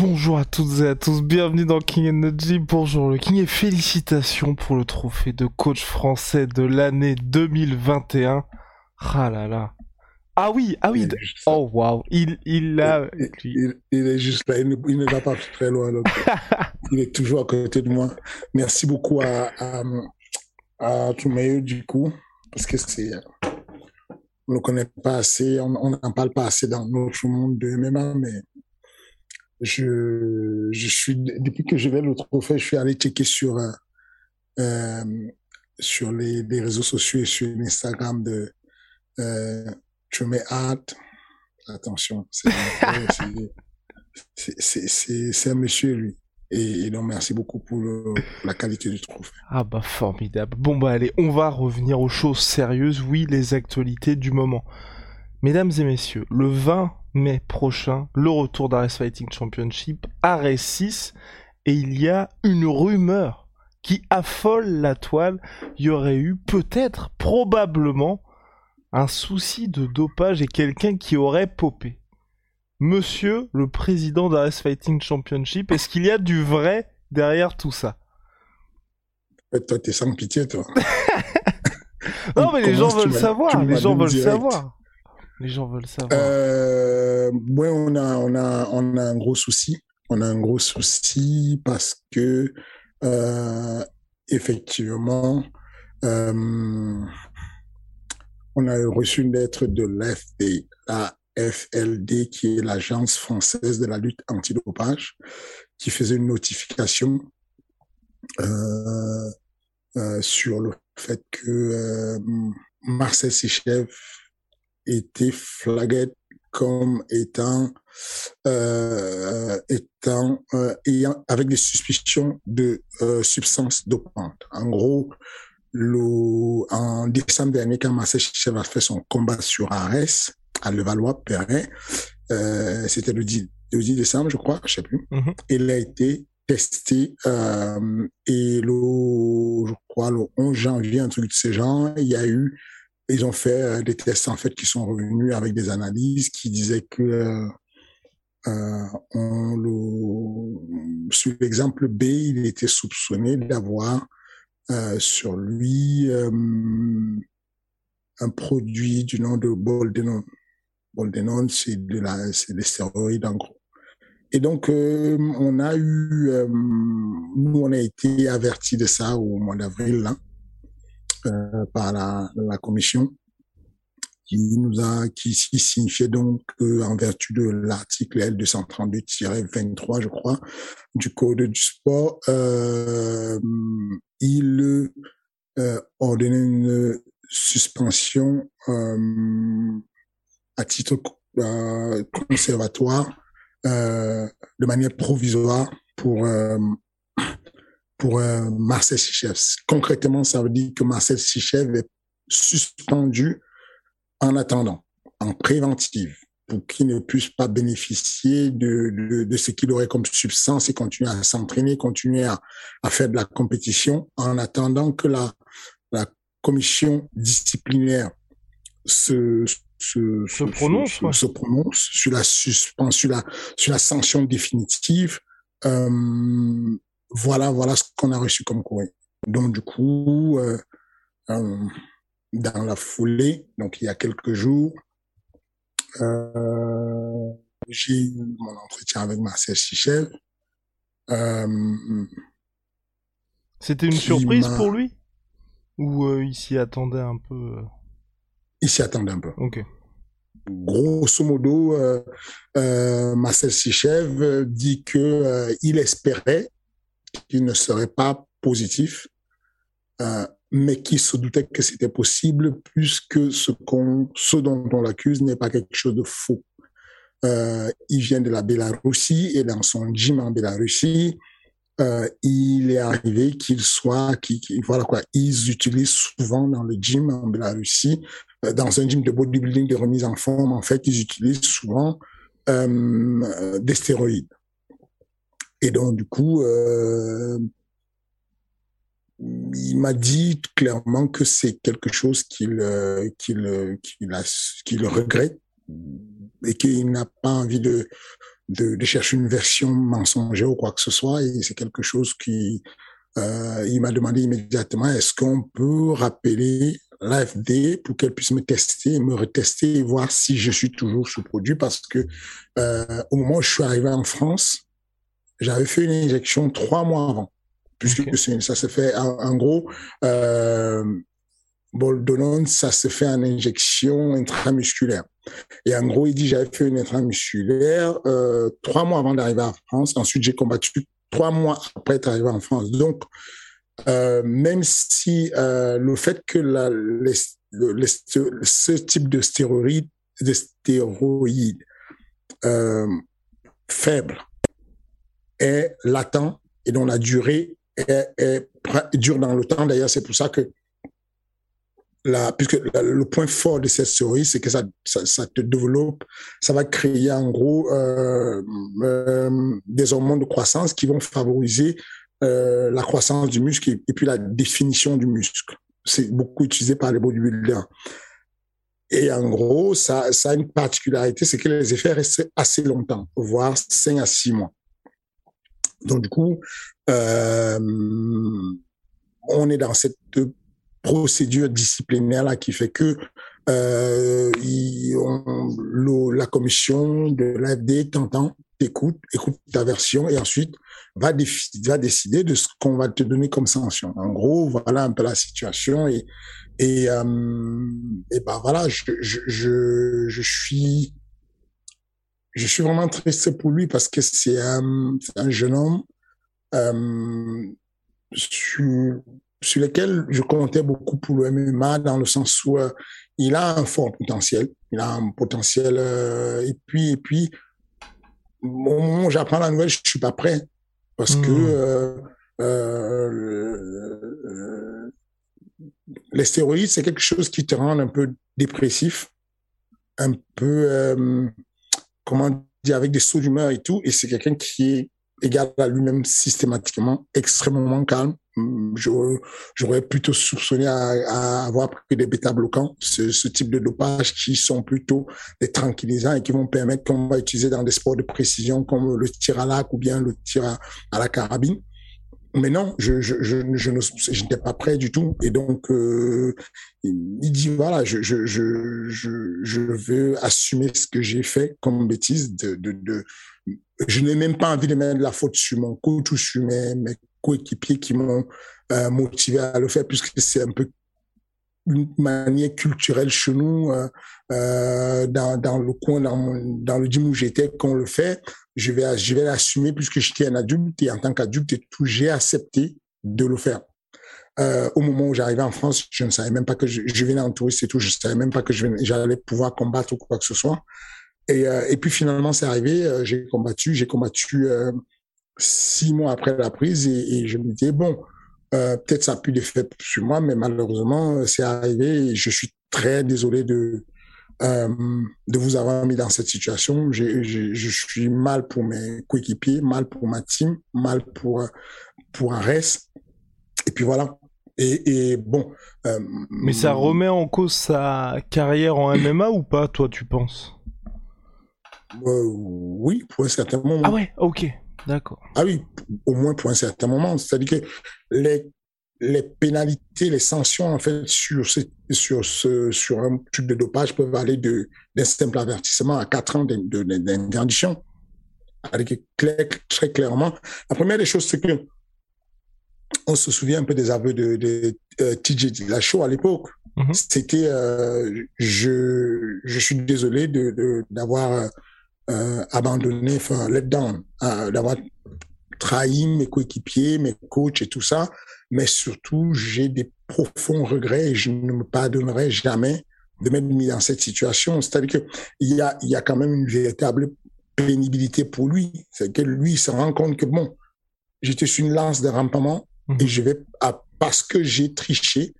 Bonjour à toutes et à tous, bienvenue dans King Energy. Bonjour le King et félicitations pour le trophée de coach français de l'année 2021. Ah là là. Ah oui, ah oui. Oh waouh, il il. Il, lui. il- il est juste là, il ne, il ne va pas très loin. donc, il est toujours à côté de moi. Merci beaucoup à, à, à Toumayo, du coup, parce que c'est. On ne connaît pas assez, on on n'en parle pas assez dans notre monde de MMA, mais je, je suis, depuis que je vais le trophée, je suis allé checker sur, euh, euh, sur les, les réseaux sociaux et sur l'Instagram de euh, Trumé Art. Attention, c'est un monsieur, lui. Et, et donc, merci beaucoup pour le- la qualité du trophée. Ah bah formidable. Bon bah allez, on va revenir aux choses sérieuses, oui, les actualités du moment. Mesdames et messieurs, le 20 mai prochain, le retour d'Ares Fighting Championship, Ares 6, et il y a une rumeur qui affole la toile. Il y aurait eu peut-être, probablement, un souci de dopage et quelqu'un qui aurait popé. Monsieur le président d'Ares Fighting Championship, est-ce qu'il y a du vrai derrière tout ça? Fait, toi, t'es sans pitié, toi. Non, mais les gens veulent savoir. Les gens veulent direct. savoir. Les gens veulent savoir. Euh, on a, un gros souci. On a un gros souci parce que, euh, effectivement, euh, on a reçu une lettre de l'FD, la FLD, qui est l'Agence française de la lutte antidopage, qui faisait une notification sur le fait que Marcel Sichev était flagué comme étant euh, étant euh, ayant avec des suspicions de euh, substances dopantes. En gros, le, en décembre dernier, quand Marcel Chichev a fait son combat sur Arès à Levallois-Perret, c'était le 10, le 10 décembre, je crois, je sais plus. Mhm. Il a été testé et le, je crois, le 11 janvier, un truc de ce genre, il y a eu ils ont fait euh, des tests en fait qui sont revenus avec des analyses qui disaient que euh, euh, sur l'exemple B, il était soupçonné d'avoir sur lui un produit du nom de Boldenone. Boldenone, c'est de la, c'est des stéroïdes en gros. Et donc, on a eu, nous, on a été avertis de ça au mois d'avril, là euh, par la, commission qui nous a qui, qui signifiait donc que, en vertu de l'article L232-23 je crois du code du sport euh, il euh, ordonnait une suspension euh, à titre euh, conservatoire euh, de manière provisoire pour euh, pour euh, Marcel Sichev. Concrètement, ça veut dire que Marcel Sichev est suspendu en attendant, en préventive, pour qu'il ne puisse pas bénéficier de, de, de ce qu'il aurait comme substance et continuer à s'entraîner, continuer à, à faire de la compétition, en attendant que la, la commission disciplinaire se, se, Se prononce, se, ouais. se prononce sur la suspension, sur la, sur la sanction définitive. Euh, voilà, voilà ce qu'on a reçu comme courrier. Donc du coup, euh, euh, dans la foulée, donc il y a quelques jours, euh, j'ai eu mon entretien avec Marcel Chichev. Euh, C'était une surprise pour lui? Ou il s'y attendait un peu il s'y attendait un peu. Ok. grosso modo, Marcel Sichev dit que il espérait qu'il ne serait pas positif, mais qu'il se doutait que c'était possible puisque ce, qu'on, ce dont on l'accuse n'est pas quelque chose de faux. Euh, il vient de la Bélarussie et dans son gym en Bélarussie, euh, il est arrivé qu'il soit, qui, voilà quoi, ils utilisent souvent dans le gym en Bélarussie, euh, dans un gym de bodybuilding de remise en forme, en fait, ils utilisent souvent euh, des stéroïdes. Et donc, du coup, euh, il m'a dit clairement que c'est quelque chose qu'il euh, qu'il qu'il regrette et qu'il n'a pas envie de, de, de chercher une version mensongère ou quoi que ce soit. Et c'est quelque chose qui euh, il m'a demandé immédiatement est-ce qu'on peut rappeler l'AFD pour qu'elle puisse me tester, me retester et voir si je suis toujours sous produit? Parce que euh, au moment où je suis arrivé en France, j'avais fait une injection trois mois avant puisque ça se fait en, gros, euh, Boldonone, ça se fait en injection intramusculaire. Et en gros, il dit, j'avais fait une intramusculaire euh, trois mois avant d'arriver en France. Ensuite, j'ai combattu trois mois après être arrivé en France. Donc, euh, même si euh, le fait que la, les, les, ce type de stéroïdes, de stéroïdes euh, faible est latent et dont la durée est, dure dans le temps. D'ailleurs, c'est pour ça que la, puisque le point fort de cette série, c'est que ça, ça, te développe, ça va créer en gros euh, euh, des hormones de croissance qui vont favoriser euh, la croissance du muscle et, puis la définition du muscle. C'est beaucoup utilisé par les bodybuilders. Et en gros, ça, ça a une particularité, c'est que les effets restent assez longtemps, voire 5 à 6 mois. Donc du coup, euh, on est dans cette procédure disciplinaire là qui fait que euh, la commission de l'AFD t'entend, t'écoute, écoute ta version et ensuite va, décider de ce qu'on va te donner comme sanction. En gros, voilà un peu la situation et et, euh, ben voilà, je suis je suis vraiment triste pour lui parce que c'est un, un, jeune homme euh, sur, sur lequel je comptais beaucoup pour le MMA dans le sens où euh, il a un fort potentiel. Il a un potentiel. Euh, et puis, et puis, au moment où j'apprends la nouvelle, je suis pas prêt parce que euh, les stéroïdes, c'est quelque chose qui te rend un peu dépressif, un peu comment dire, avec des sauts d'humeur et tout. Et c'est quelqu'un qui est égal à lui-même systématiquement, extrêmement calme. Hum, j'aurais plutôt soupçonné à, avoir pris des bêta-bloquants, ce, ce, type de dopage qui sont plutôt des tranquillisants et qui vont permettre qu'on va utiliser dans des sports de précision comme le tir à l'arc ou bien le tir à la carabine. Mais non, je, je, je, je, n'étais pas prêt du tout. Et donc, euh, il dit, voilà, je, je, je, je, veux assumer ce que j'ai fait comme bêtise. De, de, de... Je n'ai même pas envie de mettre la faute sur mon coach ou sur mes, mes coéquipiers qui m'ont euh, motivé à le faire, puisque c'est un peu une manière culturelle chez nous, euh, euh, dans, le coin, dans, le gym où j'étais, qu'on le fait, je vais, je vais l'assumer puisque j'étais un adulte et en tant qu'adulte et tout, j'ai accepté de le faire. Euh, au moment où j'arrivais en France, je ne savais même pas que je, venais en touriste et tout, je savais même pas que j'allais pouvoir combattre ou quoi que ce soit. Et, puis finalement, c'est arrivé, j'ai combattu, j'ai combattu six mois après la prise et je me disais, bon, euh, peut-être ça a pu d'effet sur moi, mais malheureusement, euh, c'est arrivé et je suis très désolé de, euh, de vous avoir mis dans cette situation. Je, je, je suis mal pour mes coéquipiers, mal pour ma team, mal pour, pour un reste. Et puis voilà. Et, et bon. Euh, mais ça remet en cause sa carrière en MMA ou pas, toi, tu penses? Euh, Oui, pour un certain moment. Ah ouais, ok. D'accord. Ah oui, au moins pour un certain moment. C'est-à-dire que les, les pénalités, les sanctions, en fait, sur, ce, sur, ce, sur un truc de dopage peuvent aller d'un simple avertissement à quatre ans d'interdiction. Avec très clairement. La première des choses, c'est que on se souvient un peu des aveux de, de, de TJ Dillashaw à l'époque. Mhm. C'était, euh, je, je suis désolé de d'avoir euh, abandonné, enfin, let down, euh, d'avoir trahi mes coéquipiers, mes coachs et tout ça. Mais surtout, j'ai des profonds regrets et je ne me pardonnerai jamais de m'être mis dans cette situation. C'est-à-dire qu'il y a, il y a quand même une véritable pénibilité pour lui. C'est que lui, il se rend compte que bon, j'étais sur une lance de rampement et je vais, à, parce que j'ai triché,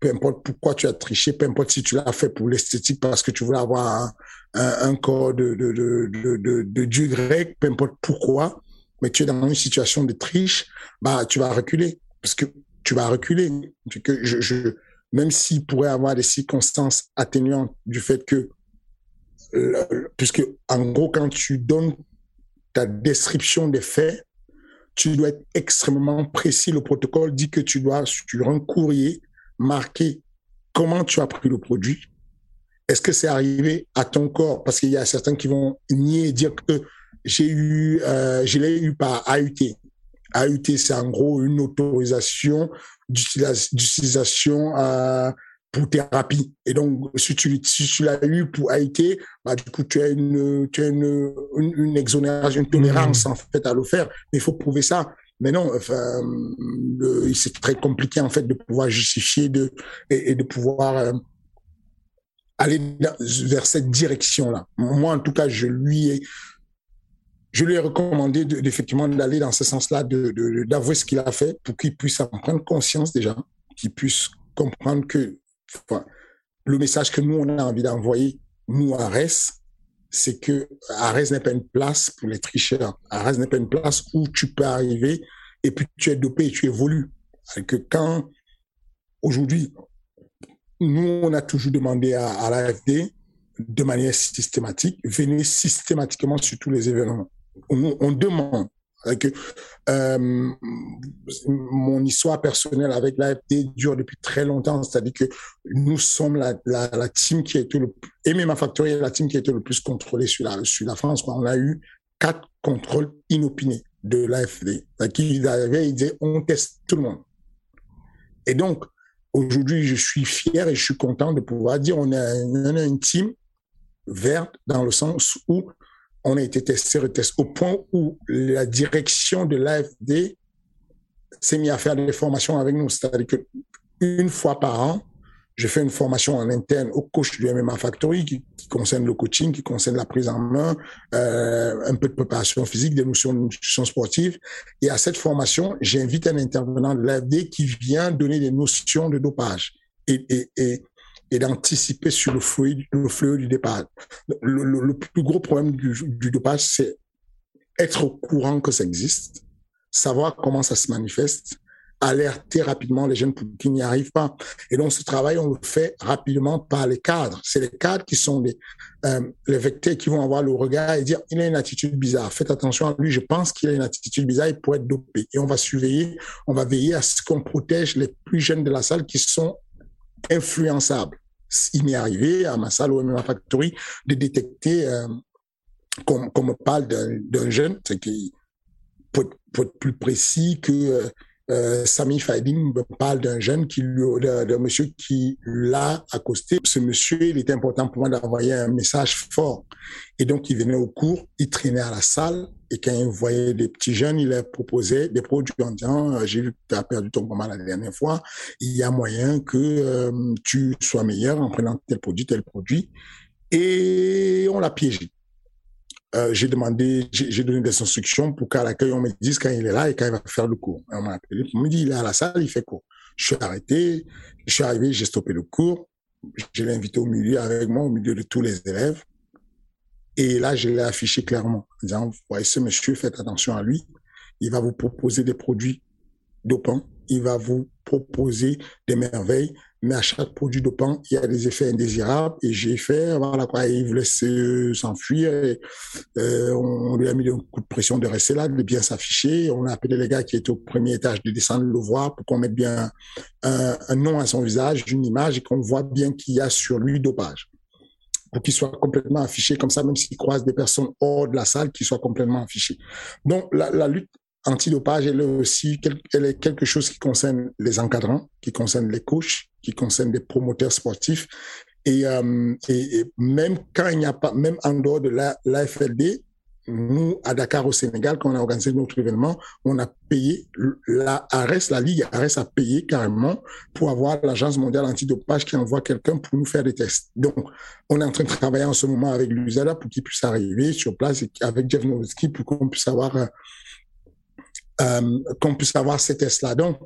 peu importe pourquoi tu as triché, peu importe si tu l'as fait pour l'esthétique, parce que tu voulais avoir un, un, corps de, de, de, de, dieu grec, peu importe pourquoi, mais tu es dans une situation de triche, bah, tu vas reculer. Parce que tu vas reculer. Je, même s'il pourrait avoir des circonstances atténuantes du fait que, puisque en gros, quand tu donnes ta description des faits, tu dois être extrêmement précis. Le protocole dit que tu dois, sur un courrier, marquer comment tu as pris le produit. Est-ce que c'est arrivé à ton corps? Parce qu'il y a certains qui vont nier et dire que j'ai eu, euh, je l'ai eu par AUT. AUT, c'est en gros une autorisation d'utilisation euh, pour thérapie. Et donc, si tu, si tu l'as eu pour AUT, bah, du coup, tu as une, tu as une, une, une exonération, une tolérance, en fait, à le faire. Mais il faut prouver ça. Mais non, enfin, c'est très compliqué, en fait, de pouvoir justifier de, et, de pouvoir euh, aller vers cette direction-là. Moi, en tout cas, je lui ai, je lui ai recommandé d'aller dans ce sens-là, d'avouer de, de, ce qu'il a fait pour qu'il puisse en prendre conscience déjà, qu'il puisse comprendre que le message que nous, on a envie d'envoyer, nous, à RES, c'est que Arès n'est pas une place pour les tricheurs. Arès n'est pas une place où tu peux arriver et puis tu es dopé et tu évolues. Que quand, aujourd'hui, nous, on a toujours demandé à, l'AFD, de manière systématique, venez systématiquement sur tous les événements on demande que euh, mon histoire personnelle avec l'AFD dure depuis très longtemps, c'est-à-dire que nous sommes la, la, la, team qui a été le et ma Factory est la team qui a été le plus contrôlée sur la, sur la France. On a eu quatre contrôles inopinés de l'AFD. Qui arrivaient, ils disaient, on teste tout le monde. Et donc, aujourd'hui, je suis fier et je suis content de pouvoir dire, on a, on a une team verte dans le sens où on a été testé, retesté, au point où la direction de l'AFD s'est mis à faire des formations avec nous. C'est-à-dire qu'une fois par an, je fais une formation en interne au coach du MMA Factory qui, concerne le coaching, qui concerne la prise en main, euh, un peu de préparation physique, des notions de nutrition sportive. Et à cette formation, j'invite un intervenant de l'AFD qui vient donner des notions de dopage. Et et d'anticiper sur le flux, le flux du départ. Le, le, plus gros problème du, du dopage, c'est être au courant que ça existe, savoir comment ça se manifeste, alerter rapidement les jeunes pour qu'ils n'y arrivent pas. Et donc, ce travail, on le fait rapidement par les cadres. C'est les cadres qui sont les, euh, les vecteurs qui vont avoir le regard et dire, il a une attitude bizarre. Faites attention à lui. Je pense qu'il a une attitude bizarre. Il pourrait être dopé. Et on va surveiller, on va veiller à ce qu'on protège les plus jeunes de la salle qui sont influençable. Il m'est arrivé à ma salle ou à ma factory de détecter, euh, comme, comme on parle d'un jeune, c'est qui, pour, pour, être plus précis que euh, Sami Faidim me parle d'un jeune qui d'un monsieur qui l'a accosté. Ce monsieur, il était important pour moi d'envoyer un message fort. Et donc, il venait au cours, il traînait à la salle, et quand il voyait des petits jeunes, il leur proposait des produits en disant, euh, j'ai vu que tu as perdu ton combat la dernière fois, il y a moyen que euh, tu sois meilleur en prenant tel produit, tel produit. Et on l'a piégé. Euh, j'ai demandé, j'ai donné des instructions pour qu'à l'accueil, on me dise quand il est là et quand il va faire le cours. On m'a appelé, on me dit, il est à la salle, il fait cours. Je suis arrêté, je suis arrivé, j'ai stoppé le cours. Je l'ai invité au milieu avec moi, au milieu de tous les élèves. Et là, je l'ai affiché clairement, en disant, voyez ce monsieur, faites attention à lui. Il va vous proposer des produits dopants. Il va vous proposer des merveilles mais à chaque produit dopant, il y a des effets indésirables. Et j'ai fait, voilà quoi, il voulait s'enfuir. Euh, on lui a mis un coup de pression de rester là, de bien s'afficher. On a appelé les gars qui étaient au premier étage de descendre le voir pour qu'on mette bien un, nom à son visage, une image, et qu'on voit bien qu'il y a sur lui dopage. Pour qu'il soit complètement affiché comme ça, même s'il croise des personnes hors de la salle, qu'il soit complètement affiché. Donc, la lutte antidopage, elle est aussi elle est quelque chose qui concerne les encadrants, qui concerne les coachs, qui concerne les promoteurs sportifs. Et, euh, et, même quand il n'y a pas, même en dehors de la, l'AFLD, nous, à Dakar, au Sénégal, quand on a organisé notre événement, on a payé, la ARES, la Ligue ARES a payé carrément pour avoir l'Agence mondiale antidopage qui envoie quelqu'un pour nous faire des tests. Donc, on est en train de travailler en ce moment avec l'USADA pour qu'il puisse arriver sur place avec Jeff Nowitzki pour qu'on puisse avoir, euh, qu'on puisse avoir ces tests-là. Donc,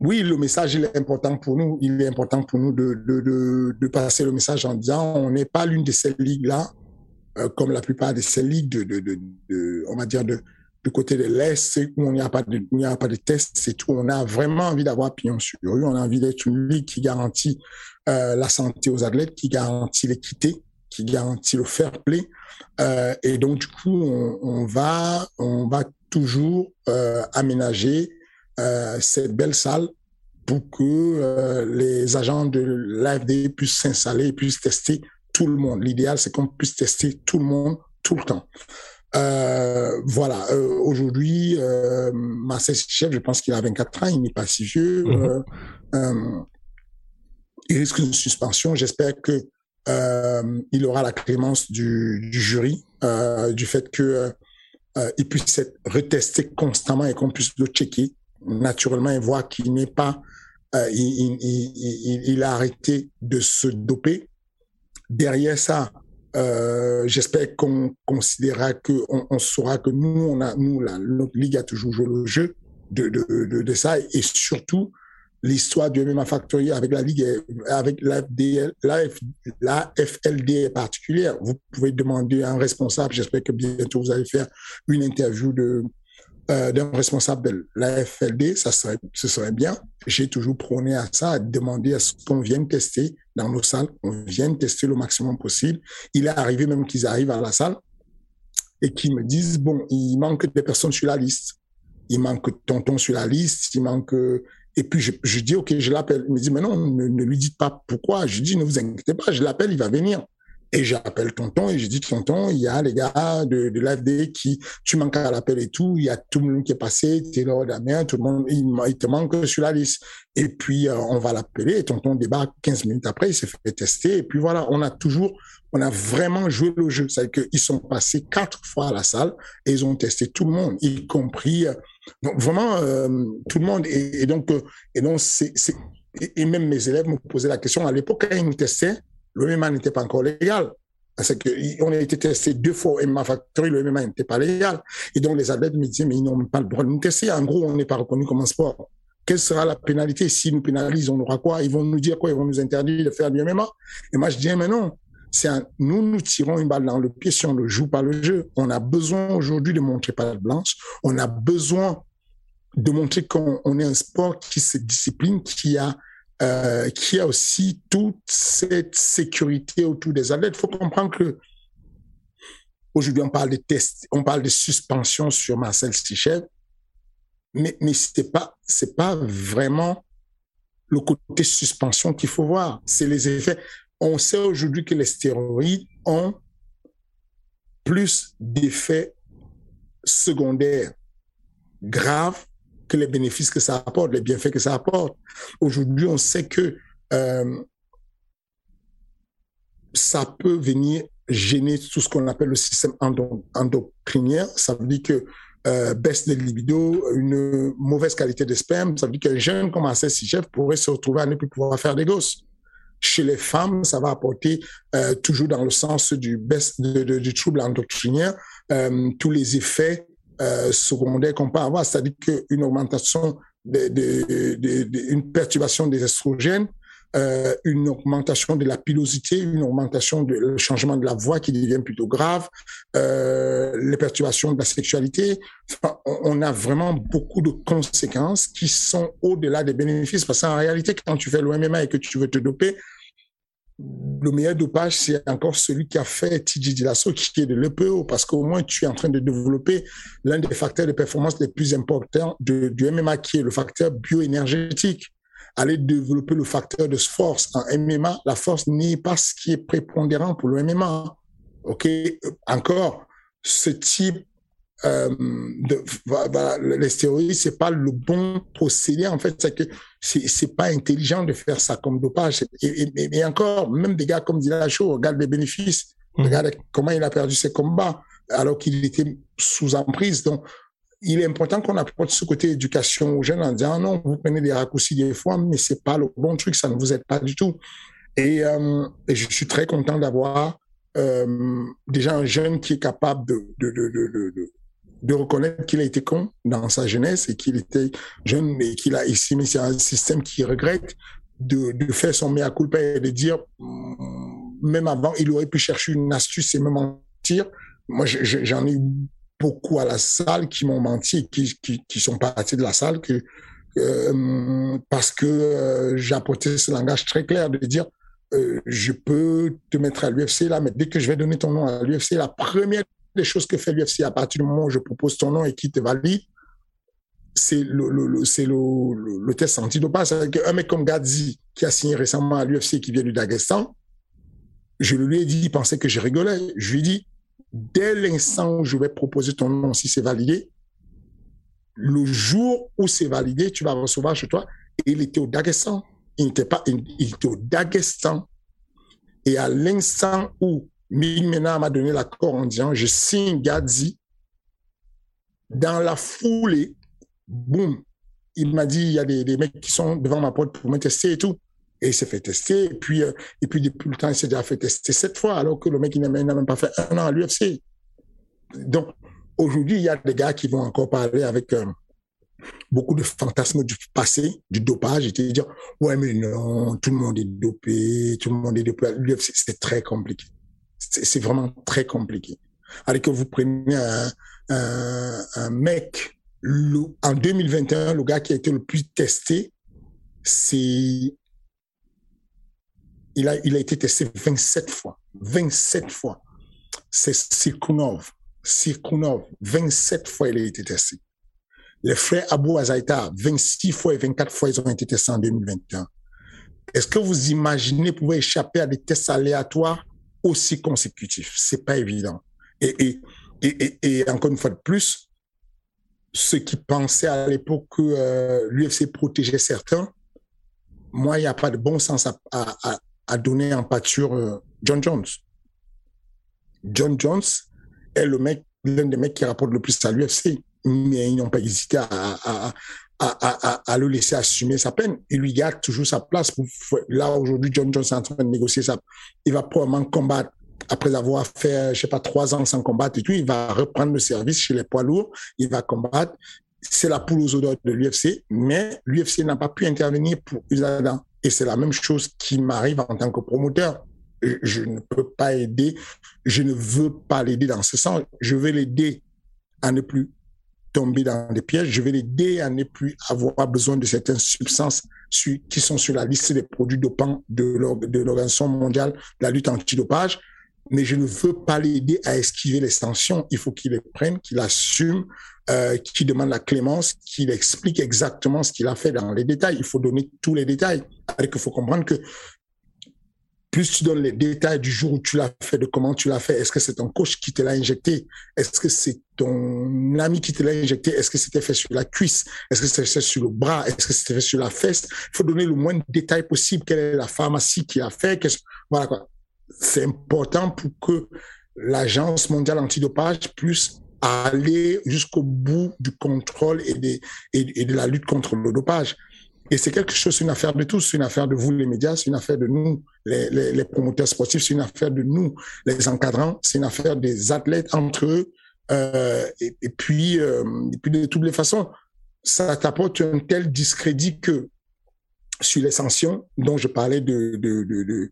oui, le message, il est important pour nous. Il est important pour nous de, de, de, de passer le message en disant, on n'est pas l'une de ces ligues-là euh, comme la plupart de ces ligues de, on va dire de du côté de l'Est, où il n'y a pas de, a pas de tests, c'est tout. On a vraiment envie d'avoir pignon sur rue. On a envie d'être une ligue qui garantit euh, la santé aux athlètes, qui garantit l'équité, qui garantit le fair play. Et donc, du coup, on, va, on va toujours euh, aménager euh, cette belle salle pour que euh, les agents de l'AFD puissent s'installer, puissent tester tout le monde. L'idéal, c'est qu'on puisse tester tout le monde tout le temps. Voilà. Aujourd'hui, euh, Marcel Chef, je pense qu'il a 24 ans, il n'est pas si vieux. Mhm. Il risque une suspension. J'espère que il aura la clémence du, du jury, du fait que il puisse être retesté constamment et qu'on puisse le checker naturellement et voir qu'il n'est pas, il, il, il, il a arrêté de se doper. Derrière ça, euh, j'espère qu'on considérera que on, on, saura que nous, on a, nous, la, notre ligue a toujours joué le jeu de, de, de, de ça et surtout l'histoire du MMA Factory avec la ligue, avec la, la, la FLD est particulière. Vous pouvez demander à un responsable. J'espère que bientôt vous allez faire une interview de euh, d'un responsable de l'AFLD, ça serait, ce serait bien. J'ai toujours prôné à ça, à demander à ce qu'on vienne tester dans nos salles, qu'on vienne tester le maximum possible. Il est arrivé même qu'ils arrivent à la salle et qu'ils me disent, bon, il manque des personnes sur la liste. Il manque tonton sur la liste, il manque... Et puis, je, je dis, OK, je l'appelle. Il me dit, mais non, ne, lui dites pas pourquoi. Je dis, ne vous inquiétez pas, je l'appelle, il va venir. Et j'appelle tonton et je dis tonton, il y a les gars de, de l'AFD qui, tu manques à l'appel et tout, il y a tout le monde qui est passé, Taylor Damien, tout le monde, il, te manque sur la liste. Et puis, euh, on va l'appeler tonton débarque 15 minutes après, il s'est fait tester. Et puis voilà, on a toujours, on a vraiment joué le jeu. C'est-à-dire qu'ils sont passés quatre fois à la salle et ils ont testé tout le monde, y compris, euh, donc vraiment, euh, tout le monde. Et, donc, euh, et donc, c'est, et, même mes élèves me posaient la question à l'époque quand ils me testaient, le MMA n'était pas encore légal. Parce qu'on a été testé deux fois au MMA Factory, le MMA n'était pas légal. Et donc les athlètes me disaient, mais ils n'ont pas le droit de nous tester. En gros, on n'est pas reconnu comme un sport. Quelle sera la pénalité? S'ils nous pénalisent, on aura quoi? Ils vont nous dire quoi? Ils vont nous interdire de faire du MMA Et moi, je dis, mais non. C'est nous, nous tirons une balle dans le pied si on ne joue pas le jeu. On a besoin aujourd'hui de montrer pas de blanche. On a besoin de montrer qu'on est un sport qui se discipline, qui a euh, qui a aussi toute cette sécurité autour des athlètes. Il faut comprendre que aujourd'hui, on parle de tests, on parle de suspension sur Marcel Stichev, mais, mais c'est pas, c'est pas vraiment le côté suspension qu'il faut voir. C'est les effets. On sait aujourd'hui que les stéroïdes ont plus d'effets secondaires graves que les bénéfices que ça apporte, les bienfaits que ça apporte. Aujourd'hui, on sait que euh, ça peut venir gêner tout ce qu'on appelle le système endocrinien. Ça veut dire que euh, baisse de libido, une mauvaise qualité de sperme, ça veut dire qu'un jeune comme un chef pourrait se retrouver à ne plus pouvoir faire des gosses. Chez les femmes, ça va apporter euh, toujours dans le sens du de, du trouble endocrinien euh, tous les effets euh, secondaires qu'on peut avoir, c'est-à-dire qu'une augmentation, de, de, une perturbation des estrogènes, euh, une augmentation de la pilosité, une augmentation du changement de la voix qui devient plutôt grave, euh, les perturbations de la sexualité. On a vraiment beaucoup de conséquences qui sont au-delà des bénéfices parce qu'en réalité, quand tu fais le MMA et que tu veux te doper, le meilleur dopage, c'est encore celui qui a fait TJ Dilasso, qui est de l'EPO, parce qu'au moins tu es en train de développer l'un des facteurs de performance les plus importants du MMA, qui est le facteur bioénergétique. Aller développer le facteur de force en MMA, la force n'est pas ce qui est prépondérant pour le MMA. OK? Encore, ce type euh, de, voilà, les stéroïdes, c'est pas le bon procédé. En fait, c'est que c'est, pas intelligent de faire ça comme dopage. Et, et, et encore, même des gars comme Dillashaw, regarde les bénéfices, mmh. regarde comment il a perdu ses combats alors qu'il était sous emprise. Donc, il est important qu'on apporte ce côté éducation aux jeunes en disant non, vous prenez des raccourcis des fois, mais c'est pas le bon truc, ça ne vous aide pas du tout. Et, euh, je suis très content d'avoir euh, déjà un jeune qui est capable de, de, de, de, de reconnaître qu'il a été con dans sa jeunesse et qu'il était jeune et qu'il a mais c'est un système qui regrette de, faire son mea culpa et de dire, mm, même avant, il aurait pu chercher une astuce et me mentir. Moi, j'en ai beaucoup à la salle qui m'ont menti, qui, qui, qui sont partis de la salle que, euh, parce que euh, j'apportais ce langage très clair de dire, euh, je peux te mettre à l'UFC là, mais dès que je vais donner ton nom à l'UFC, la première des choses que fait l'UFC à partir du moment où je propose ton nom et qui te valide, c'est le, c'est le, test antidopage. Un mec comme Gadzi, qui a signé récemment à l'UFC, qui vient du Daghestan, je lui ai dit, il pensait que je rigolais. Je lui ai dit, dès l'instant où je vais proposer ton nom, si c'est validé, le jour où c'est validé, tu vas recevoir chez toi. Et il était au Daghestan. Il était au Daghestan. Et à l'instant où Ming Mena m'a donné l'accord en disant je signe Gadzi. Dans la foulée, boum, il m'a dit il y a des, mecs qui sont devant ma porte pour me et tout. Et il s'est fait tester. Et puis, euh, et puis depuis le temps, il s'est déjà fait tester sept fois, alors que le mec, il n'a même pas fait un an à l'UFC. Donc, aujourd'hui, il y a des gars qui vont encore parler avec euh, beaucoup de fantasmes du passé, du dopage, et dire, ouais, mais non, tout le monde est dopé, tout le monde est dopé. L'UFC, c'est très compliqué c'est vraiment très compliqué. Alors que vous prenez un, un, mec, en 2021, le gars qui a été le plus testé, c'est il a, il a été testé 27 fois. 27 fois. C'est Sirkunov. Sirkunov, 27 fois il a été testé. Les frères Abou Azaïta, 26 fois et 24 fois, ils ont été testés en 2021. Est-ce que vous imaginez pouvoir échapper à des tests aléatoires aussi consécutif. C'est pas évident. Et, et, et, et, encore une fois de plus, ceux qui pensaient à l'époque que euh, l'UFC protégeait certains, moi, il n'y a pas de bon sens à donner en pâture euh, John Jones. John Jones est le mec, l'un des mecs qui rapporte le plus à l'UFC, mais ils n'ont pas hésité à, le laisser assumer sa peine. Il lui garde toujours sa place. Là, aujourd'hui, John Jones est en train de négocier ça. Il va probablement combattre après avoir fait, je sais pas, trois ans sans combattre et tout. Il va reprendre le service chez les poids lourds. Il va combattre. C'est la poule aux odeurs de l'UFC, mais l'UFC n'a pas pu intervenir pour Usadan. Et c'est la même chose qui m'arrive en tant que promoteur. Je, ne peux pas aider, je ne veux pas l'aider dans ce sens. Je veux l'aider à ne plus tomber dans des pièges. Je vais l'aider à ne plus avoir besoin de certaines substances qui sont sur la liste des produits dopants de l'Organisation mondiale de la lutte antidopage. Mais je ne veux pas l'aider à esquiver les sanctions. Il faut qu'il les prenne, qu'il assume, euh, qu'il demande la clémence, qu'il explique exactement ce qu'il a fait dans les détails. Il faut donner tous les détails. Il faut comprendre que plus tu donnes les détails du jour où tu l'as fait, de comment tu l'as fait, est-ce que c'est ton coach qui te l'a injecté, est-ce que c'est ton ami qui te l'a injecté, est-ce que c'était fait sur la cuisse, est-ce que c'était fait sur le bras, est-ce que c'était fait sur la fesse, il faut donner le moins de détails possible, quelle est la pharmacie qui a fait, voilà quoi. C'est important pour que l'agence mondiale antidopage puisse aller jusqu'au bout du contrôle et, des, et de la lutte contre le dopage. Et c'est quelque chose, c'est une affaire de tous, c'est une affaire de vous les médias, c'est une affaire de nous les, les, promoteurs sportifs, c'est une affaire de nous les encadrants, c'est une affaire des athlètes entre eux. Euh, et, puis, euh, puis de toutes les façons, ça t'apporte un tel discrédit que sur les sanctions dont je parlais de, de,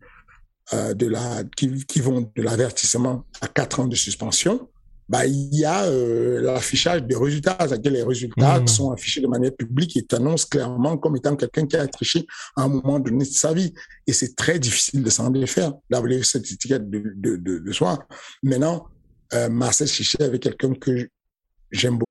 euh, de la qui, qui vont de l'avertissement à quatre ans de suspension, bah, il y a euh, l'affichage des résultats, c'est-à-dire les résultats mmh. sont affichés de manière publique et t'annoncent clairement comme étant quelqu'un qui a triché à un moment donné de sa vie. Et c'est très difficile de s'en défaire, d'avoir cette étiquette de, de, de, de soi. Maintenant, euh, Marcel Chichet avec quelqu'un que j'aime beaucoup.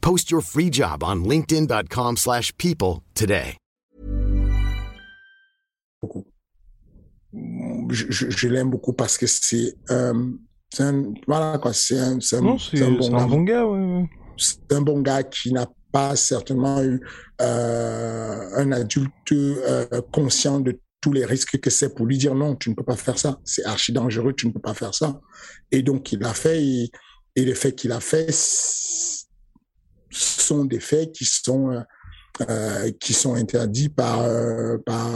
Post your free job on linkedin.com/people slash people today. beaucoup. Je, je- je l'aime beaucoup parce que c'est euh, c'est un voilà quoi, c'est un, bon un gars. bon gars, ouais. ouais. C'est un bon gars qui n'a pas certainement eu euh, un adulte euh, conscient de tous les risques que c'est pour lui dire non, tu ne peux pas faire ça, c'est archi dangereux, tu ne peux pas faire ça. Et donc il l'a fait et, et les faits qu'il a fait sont des faits qui sont euh, euh, qui sont interdits par, euh, par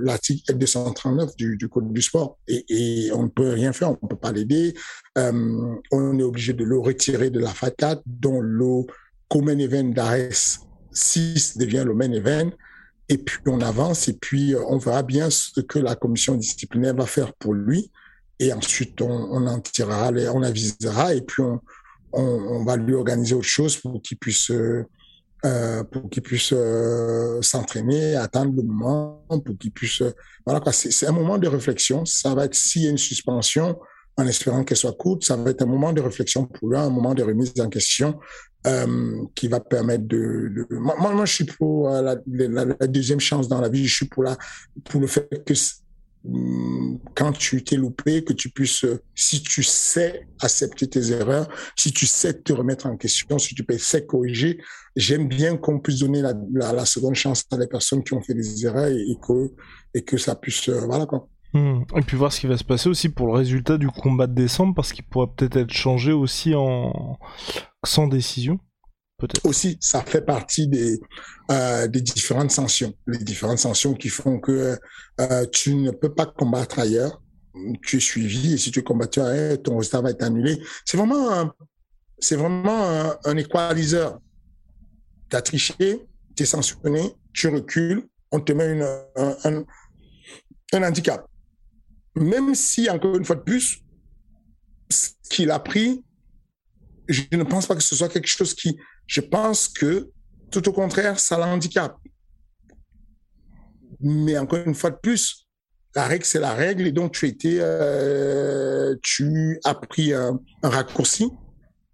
l'article 239 du, Code du sport. Et, on ne peut rien faire, on ne peut pas l'aider. On est obligé de le retirer de la FAT4, dont le co-main event d'Ares 6 devient le main event. Et puis on avance et puis on verra bien ce que la commission disciplinaire va faire pour lui. Et ensuite, on, en tirera, on avisera et puis on, on, va lui organiser autre chose pour qu'il puisse euh, euh, pour qu'il puisse euh, s'entraîner, attendre le moment, pour qu'il puisse... euh, voilà quoi, c'est un moment de réflexion. Ça va être, s'il y a une suspension, en espérant qu'elle soit courte, ça va être un moment de réflexion pour lui, un moment de remise en question qui va permettre de... Moi, moi, je suis pour la, la, deuxième chance dans la vie, je suis pour, la, pour le fait que quand tu t'es loupé, que tu puisses, euh, si tu sais accepter tes erreurs, si tu sais te remettre en question, si tu sais corriger, j'aime bien qu'on puisse donner la, la, la seconde chance à des personnes qui ont fait des erreurs et, que et que ça puisse euh, voilà quoi. Hmm. Et puis voir ce qui va se passer aussi pour le résultat du combat de décembre, parce qu'il pourrait peut-être être changé aussi en sans décision. Aussi, ça fait partie des euh, des différentes sanctions, les différentes sanctions qui font que euh, tu ne peux pas combattre ailleurs. Tu es suivi et si tu es combattu ailleurs, ton résultat va être annulé. C'est vraiment c'est vraiment un, un équaliseur. Tu as triché, tu es sanctionné, tu recules, on te met une, un, un, un handicap. Même si, encore une fois de plus, ce qu'il a pris, je ne pense pas que ce soit quelque chose qui, je pense que, tout au contraire, ça l'handicape. Mais encore une fois de plus, la règle, c'est la règle, et donc tu as euh, tu as pris un, raccourci,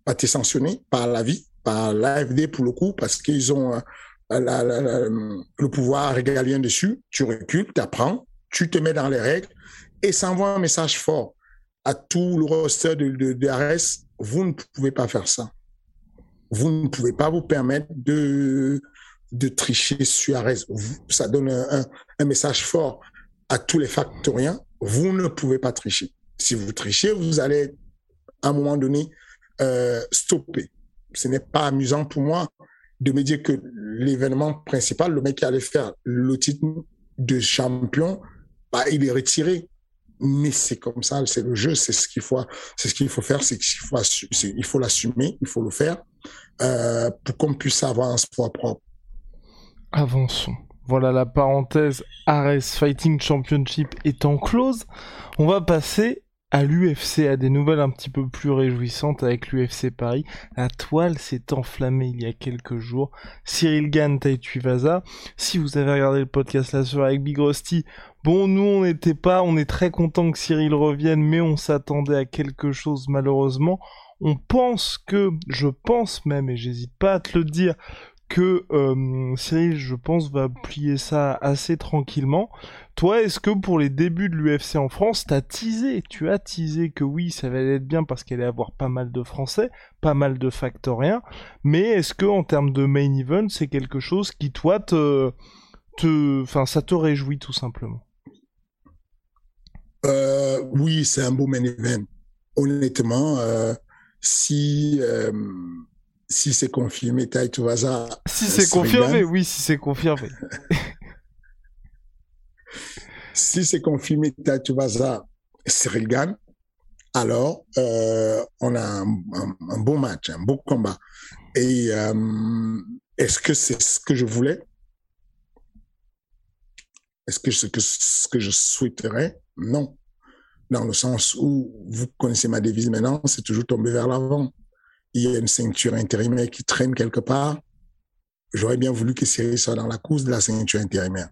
pas été sanctionné par la vie, par l'AFD pour le coup, parce qu'ils ont euh, le pouvoir régalien dessus. Tu recules, tu apprends, tu te mets dans les règles, et ça envoie un message fort à tout le roster de, de, de. Vous ne pouvez pas faire ça. Vous ne pouvez pas vous permettre de, de tricher sur. Vous- Ça donne un, un- un message fort à tous les factoriens. Vous ne pouvez pas tricher. Si vous trichez, vous allez, à un moment donné, euh, stopper. Ce n'est pas amusant pour moi de me dire que l'événement principal, le mec qui allait faire le titre de champion, bah, il est retiré. Mais c'est comme ça, c'est le jeu, c'est ce qu'il faut, c'est ce qu'il faut faire, c'est qu'il faut, il faut l'assumer, il faut le faire euh, pour qu'on puisse avoir un sport propre. Avançons. Voilà la parenthèse Ares Fighting Championship étant close. On va passer à l'UFC, à des nouvelles un petit peu plus réjouissantes avec l'UFC Paris. La toile s'est enflammée il y a quelques jours. Cyril Gann, Tuivasa. Si vous avez regardé le podcast la soirée avec Big Rusty, bon, nous on n'était pas, on est très content que Cyril revienne, mais on s'attendait à quelque chose malheureusement. On pense que, je pense même, et j'hésite pas à te le dire, que euh, Cyril, je pense, va plier ça assez tranquillement. Toi, est-ce que pour les débuts de l'UFC en France, t'as teasé, tu as teasé que oui, ça va être bien parce qu'elle allait avoir pas mal de Français, pas mal de factoriens, mais est-ce que en termes de main event, c'est quelque chose qui toi te, enfin, ça te réjouit tout simplement? Euh, oui, c'est un beau main event. Honnêtement, euh, si si c'est confirmé, Tai Tuivasa, Si c'est confirmé, oui, si c'est confirmé. si c'est confirmé, Tai Tuivasa, Cyril Gann, alors euh, on a un, un- un bon match, un beau combat. Et euh, est-ce que c'est ce que je voulais? Est-ce que ce que, ce que je souhaiterais? Non. Dans le sens où vous connaissez ma devise maintenant, c'est toujours tomber vers l'avant. Il y a une ceinture intérimaire qui traîne quelque part. J'aurais bien voulu que Cyril soit dans la course de la ceinture intérimaire.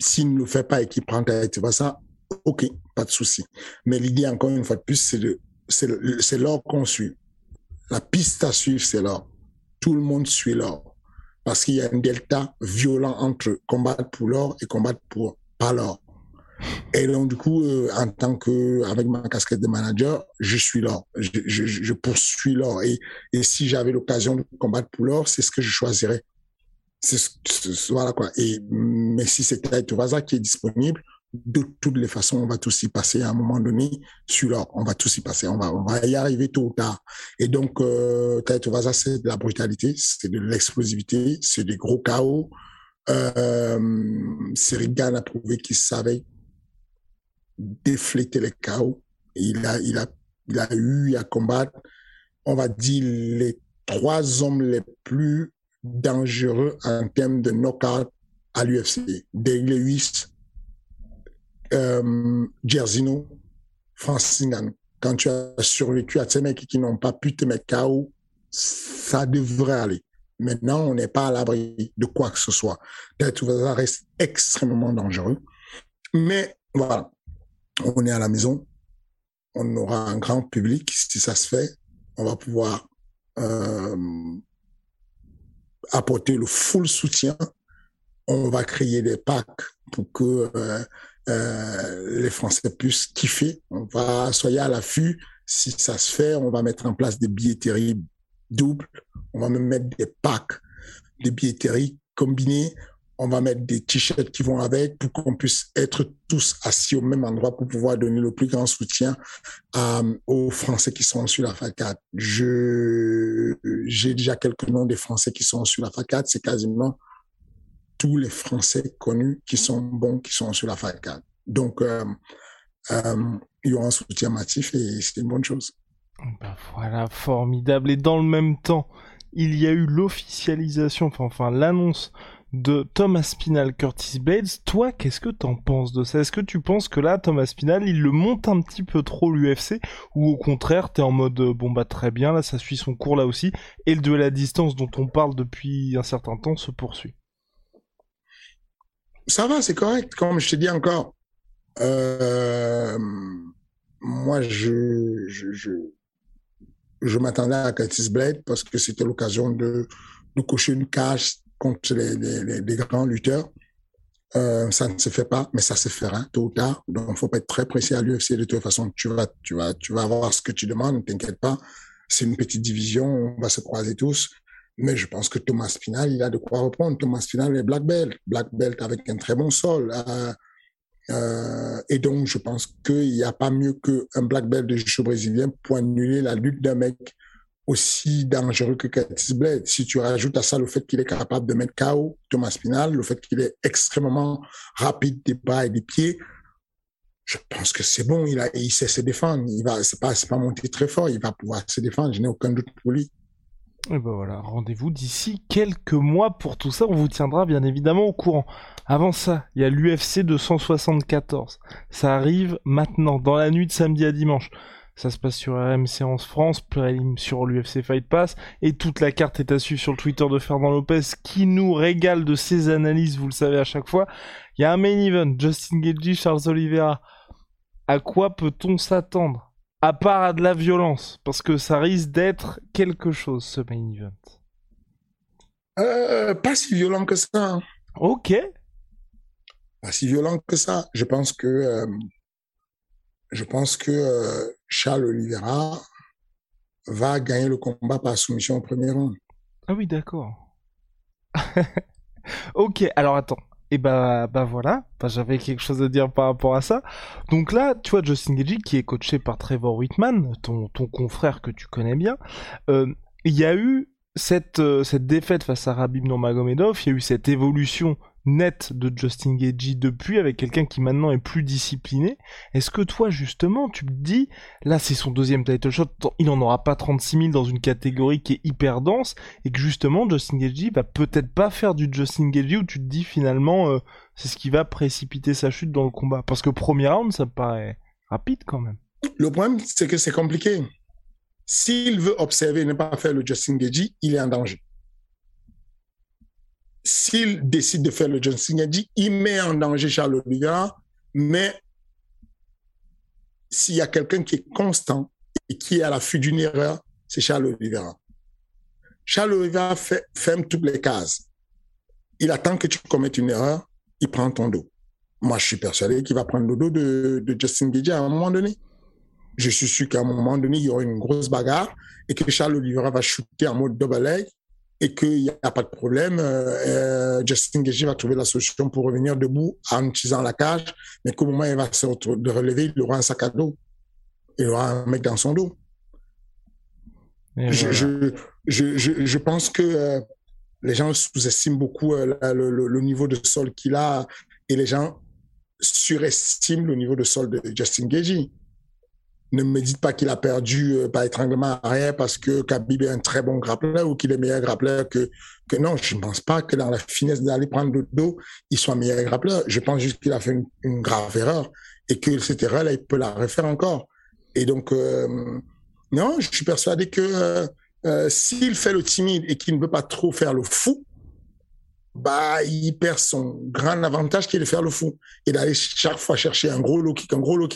S'il ne le fait pas et qu'il prend tu vois ça, ok, pas de souci. Mais l'idée, encore une fois de plus, c'est de, c'est l'or qu'on suit. La piste à suivre, c'est l'or. Tout le monde suit l'or. Parce qu'il y a un delta violent entre combattre pour l'or et combattre pour pas l'or. Et donc, du coup, euh, en tant que, avec ma casquette de manager, je suis l'or. Je, poursuis l'or. Et, et si j'avais l'occasion de combattre pour l'or, c'est ce que je choisirais. C'est voilà quoi. Et, mais si c'est Taïtovaza qui est disponible, de toutes les façons, on va tous y passer à un moment donné sur l'or. On va tous y passer. On va, on va y arriver tôt ou tard. Et donc, euh, Vaza, c'est de la brutalité, c'est de l'explosivité, c'est des gros chaos. Euh, Serigan a prouvé qu'il savait défléter les chaos. Il a, il a, il a eu à combattre, on va dire, les trois hommes les plus dangereux en termes de knockout à l'UFC. Dave Lewis, euh, Gersino, Francis Quand tu as survécu à ces mecs qui n'ont pas pu te mettre KO, ça devrait aller. Maintenant, on n'est pas à l'abri de quoi que ce soit. Ça reste extrêmement dangereux. Mais voilà, on est à la maison. On aura un grand public si ça se fait. On va pouvoir euh, apporter le full soutien. On va créer des packs pour que euh, euh, les Français puissent kiffer. On va, soyez à l'affût. Si ça se fait, on va mettre en place des billetteries doubles. On va même mettre des packs de billetteries combinés. On va mettre des t-shirts qui vont avec pour qu'on puisse être tous assis au même endroit pour pouvoir donner le plus grand soutien euh, aux Français qui sont sur la FACAD. Je, j'ai déjà quelques noms des Français qui sont sur la FACAD. C'est quasiment tous les Français connus qui sont bons, qui sont sur la FACAD. Donc, euh, euh, il y aura un soutien massif et c'est une bonne chose. Ben voilà, formidable. Et dans le même temps, il y a eu l'officialisation, enfin, enfin l'annonce de Thomas Spinal Curtis Blades. Toi, qu'est-ce que t'en penses de ça? Est-ce que tu penses que là, Thomas Spinal, il le monte un petit peu trop l'UFC ou au contraire, t'es en mode euh, bon bah très bien, là ça suit son cours là aussi et le duel à distance dont on parle depuis un certain temps se poursuit? Ça va, c'est correct. Comme je te dis encore, euh, moi, je, je, je, m'attendais à Curtis Blade parce que c'était l'occasion de, de cocher une cage contre les, grands lutteurs. Euh, ça ne se fait pas, mais ça se fera tôt ou tard. Donc, il faut pas être très pressé à l'UFC. De toute façon, tu vas, tu vas, tu vas avoir ce que tu demandes. Ne t'inquiète pas. C'est une petite division. On va se croiser tous. Mais je pense que Thomas Final, il a de quoi reprendre. Thomas Final est black belt, black belt avec un très bon sol. Euh, euh, et donc, je pense qu'il n'y a pas mieux qu'un black belt de jiu brésilien pour annuler la lutte d'un mec aussi dangereux que Curtis Blade. Si tu rajoutes à ça le fait qu'il est capable de mettre KO Thomas Final, le fait qu'il est extrêmement rapide des bras et des pieds, je pense que c'est bon. Il, a, il sait se défendre. Il va, c'est pas, pas monter très fort. Il va pouvoir se défendre. Je n'ai aucun doute pour lui. Et ben voilà, rendez-vous d'ici quelques mois pour tout ça, on vous tiendra bien évidemment au courant. Avant ça, il y a l'UFC 274. Ça arrive maintenant, dans la nuit de samedi à dimanche. Ça se passe sur RMC en France, prélim sur l'UFC Fight Pass, et toute la carte est à suivre sur le Twitter de Fernand Lopez, qui nous régale de ses analyses, vous le savez à chaque fois. Il y a un main event, Justin Gaethje, Charles Oliveira. À quoi peut-on s'attendre? À part à de la violence, parce que ça risque d'être quelque chose, ce main event. Euh, pas si violent que ça. Hein. Ok. Pas si violent que ça. Je pense que euh, je pense que euh, Charles Oliveira va gagner le combat par soumission au premier round. Ah oui, d'accord. ok, alors attends et bah, bah voilà, bah, j'avais quelque chose à dire par rapport à ça. Donc là, tu vois, Justin Gagey, qui est coaché par Trevor Whitman, ton, ton confrère que tu connais bien, euh, il y a eu cette, euh, cette défaite face à Rabib Nurmagomedov, il y a eu cette évolution net de Justin Gagey depuis, avec quelqu'un qui maintenant est plus discipliné. Est-ce que toi, justement, tu te dis, là, c'est son deuxième title shot, il n'en aura pas 36 000 dans une catégorie qui est hyper dense, et que justement, Justin Gagey va peut-être pas faire du Justin Gagey où tu te dis finalement, euh, c'est ce qui va précipiter sa chute dans le combat? Parce que premier round, ça paraît rapide quand même. Le problème, c'est que c'est compliqué. S'il veut observer et ne pas faire le Justin Gagey, il est en danger s'il décide de faire le Justin Gagey, il met en danger Charles Oliveira, mais s'il y a quelqu'un qui est constant et qui est à l'affût d'une erreur, c'est Charles Oliveira. Charles Oliveira ferme toutes les cases. Il attend que tu commettes une erreur, il prend ton dos. Moi, je suis persuadé qu'il va prendre le dos de, Justin Gagey à un moment donné. Je suis sûr qu'à un moment donné, il y aura une grosse bagarre et que Charles Oliveira va shooter en mode double leg et qu'il n'y a pas de problème. Euh, euh, Justin Gagey va trouver la solution pour revenir debout en utilisant la cage, mais qu'au moment où il va se de relever, il aura un sac à dos. Il aura un mec dans son dos. Je, je, je, je, pense que euh, les gens sous-estiment beaucoup le, le, niveau de sol qu'il a et les gens surestiment le niveau de sol de Justin Gagey ne me dites pas qu'il a perdu euh, par étranglement arrière parce que Khabib est un très bon grappleur ou qu'il est meilleur grappleur que, que non. Je ne pense pas que dans la finesse d'aller prendre le dos, il soit meilleur grappleur. Je pense juste qu'il a fait une, grave erreur et que cette erreur-là, il peut la refaire encore. Et donc, euh, non, je suis persuadé que euh, s'il fait le timide et qu'il ne veut pas trop faire le fou, bah, il perd son grand avantage qui est de faire le fou et d'aller chaque fois chercher un gros low kick, un gros low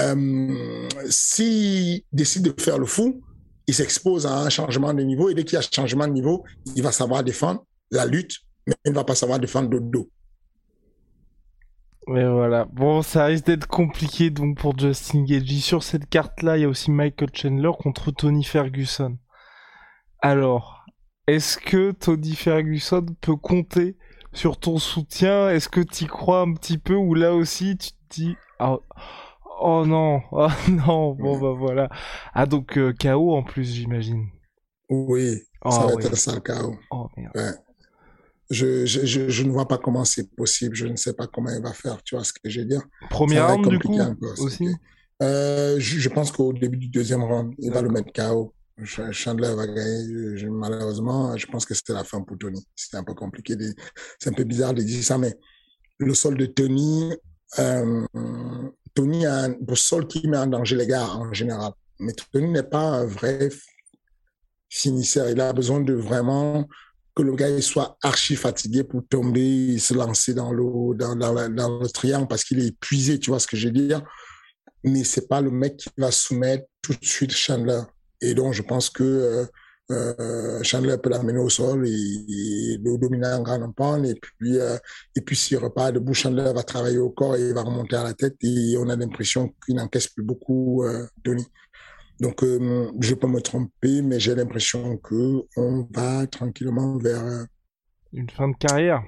euh, s'il décide de faire le fou, il s'expose à un changement de niveau et dès qu'il y a changement de niveau, il va savoir défendre la lutte, mais il ne va pas savoir défendre le dos. Mais voilà. Bon, ça risque d'être compliqué donc pour Justin Gagey. Sur cette carte-là, il y a aussi Michael Chandler contre Tony Ferguson. Alors, est-ce que Tony Ferguson peut compter sur ton soutien? Est-ce que tu y crois un petit peu ou là aussi tu te dis ah, Oh non, oh non, bon bah voilà. Ah donc euh, KO en plus j'imagine. Oui, oh, ça va être ça le KO. Oh merde. Je, je, je, ne vois pas comment c'est possible, je ne sais pas comment il va faire, tu vois ce que je veux dire. Premier round du coup aussi euh, je, pense qu'au début du deuxième round, il va le mettre KO. Chandler va gagner. malheureusement, je pense que c'était la fin pour Tony. C'était un peu compliqué. C'est un peu bizarre de dire ça, mais le sol de Tony, euh, Tony a un sol qui met en danger les gars en général. Mais Tony n'est pas un vrai finisseur. Il a besoin de vraiment que le gars soit archi fatigué pour tomber et se lancer dans le, dans, dans, le triangle parce qu'il est épuisé, tu vois ce que je veux dire? Mais c'est pas le mec qui va soumettre tout de suite Chandler. Et donc, je pense que euh, Chandler peut l'amener au sol et, le dominer en grand pan et puis euh, et puis s'il repart debout Chandler va travailler au corps et il va remonter à la tête et on a l'impression qu'il n'encaisse plus beaucoup euh, Tony donc euh, je peux me tromper mais j'ai l'impression que on va tranquillement vers une fin de carrière.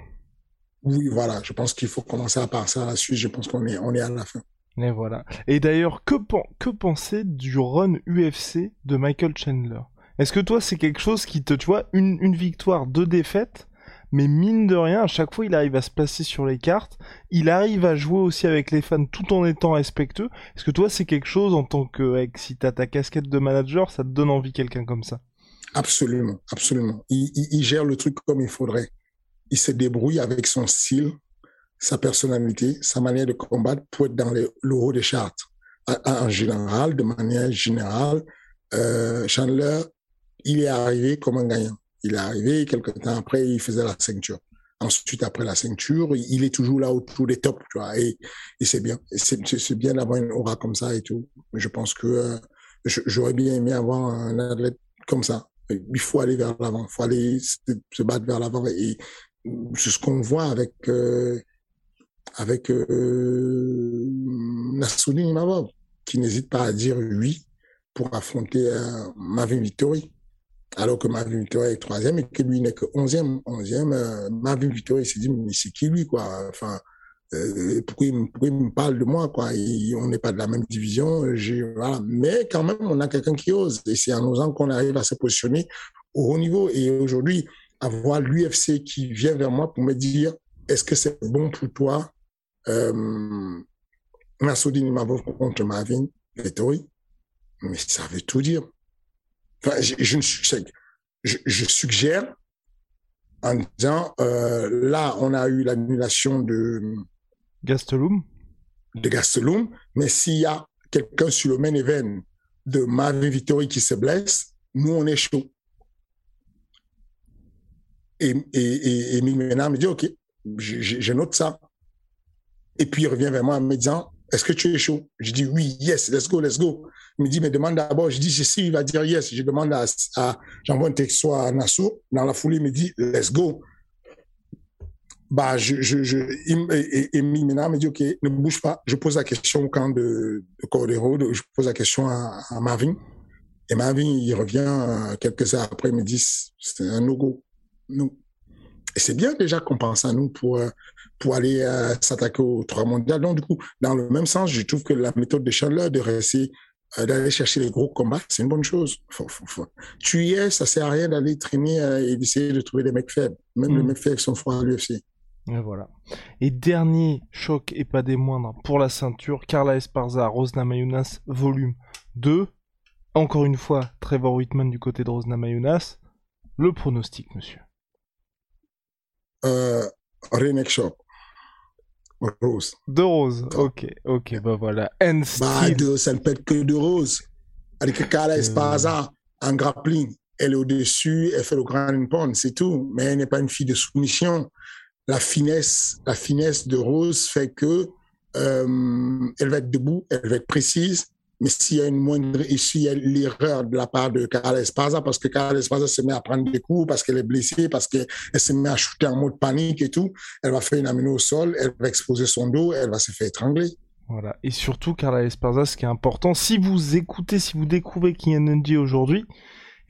Oui voilà je pense qu'il faut commencer à passer à la suite je pense qu'on est on est à la fin. Et voilà. Et d'ailleurs que que penser du run UFC de Michael Chandler? Est-ce que toi, c'est quelque chose qui te, tu vois, une, victoire, deux défaites, mais mine de rien, à chaque fois, il arrive à se placer sur les cartes. Il arrive à jouer aussi avec les fans tout en étant respectueux. Est-ce que toi, c'est quelque chose en tant que, si t'as ta casquette de manager, ça te donne envie quelqu'un comme ça? Absolument, absolument. Il, il, gère le truc comme il faudrait. Il se débrouille avec son style, sa personnalité, sa manière de combattre pour être dans le, haut des chartes. En, général, de manière générale, euh, Chandler il est arrivé comme un gagnant. Il est arrivé, quelques temps après, il faisait la ceinture. Ensuite, après la ceinture, il est toujours là autour des tops, tu vois. Et, c'est bien. C'est bien d'avoir une aura comme ça et tout. Je pense que euh, j'aurais bien aimé avoir un athlète comme ça. Il faut aller vers l'avant. Il faut aller se, battre vers l'avant. Et c'est ce qu'on voit avec euh, avec euh, qui n'hésite pas à dire oui pour affronter euh, Marvin Vittori alors que Marvin Victoria est troisième et que lui n'est que onzième. Onzième, euh, Marvin Victoria s'est dit, mais c'est qui lui, quoi? Enfin, euh, pourquoi, il, pourquoi, il, me parle de moi, quoi? On n'est pas de la même division. Mais quand même, on a quelqu'un qui ose. Et c'est en osant qu'on arrive à se positionner au haut niveau. Et aujourd'hui, avoir l'UFC qui vient vers moi pour me dire, est-ce que c'est bon pour toi euh, Nassoudine Imavov contre Marvin Vettori? Mais ça veut tout dire. Enfin, je, je, je, je suggère en disant, euh, là, on a eu l'annulation de Gastelum. De Gastelum, mais s'il y a quelqu'un sur le main event de Marvin Vittori qui se blesse, nous, on est chaud. Et, et, et, et me dit, OK, je, je, note ça. Et puis, il revient vers moi en me disant, est-ce que tu es chaud? Je dis, oui, yes, let's go, let's go. Il me dit, mais demande d'abord. Je dis, je sais, il va dire yes. Je demande à, j'envoie un texto à Nassau. Dans la foulée, il me dit, let's go. Bah, je, je, il, et, et, me dit, OK, ne bouge pas. Je pose la question au camp de, de Cordero, je pose la question à, Marvin. Et Marvin, il revient euh, quelques heures après, il me dit, c'est un no-go. No. Et c'est bien déjà qu'on pense à nous pour, euh, pour aller euh, s'attaquer au trois mondial. Donc, du coup, dans le même sens, je trouve que la méthode de Chandler de rester d'aller chercher les gros combats, c'est une bonne chose. Faut, faut, faut. Tu y es, ça sert à rien d'aller traîner euh, et d'essayer de trouver des mecs faibles. Même mm. les mecs faibles sont forts à l'UFC. Et voilà. Et dernier choc et pas des moindres pour la ceinture, Carla Esparza, Rosna Mayunas, volume 2. Encore une fois, Trevor Whitman du côté de Rosna Mayunas. Le pronostic, monsieur. Euh, Renek Shop. Rose. De rose, ok, ok, bah voilà. And bah, de, ça ne peut être que de rose. Avec Carla euh. Esparza, en grappling, elle est au-dessus, elle fait le grand pond, c'est tout. Mais elle n'est pas une fille de soumission. La finesse, la finesse de Rose fait que euh, elle va être debout, elle va être précise, mais s'il y a une moindre, s'il y a l'erreur de la part de Carla Esparza, parce que Carla Esparza se met à prendre des coups, parce qu'elle est blessée, parce qu'elle se met à shooter en mode panique et tout, elle va faire une amino au sol, elle va exposer son dos, elle va se faire étrangler. Voilà. Et surtout, Carla Esparza, ce qui est important, si vous écoutez, si vous découvrez Kinyanundi aujourd'hui,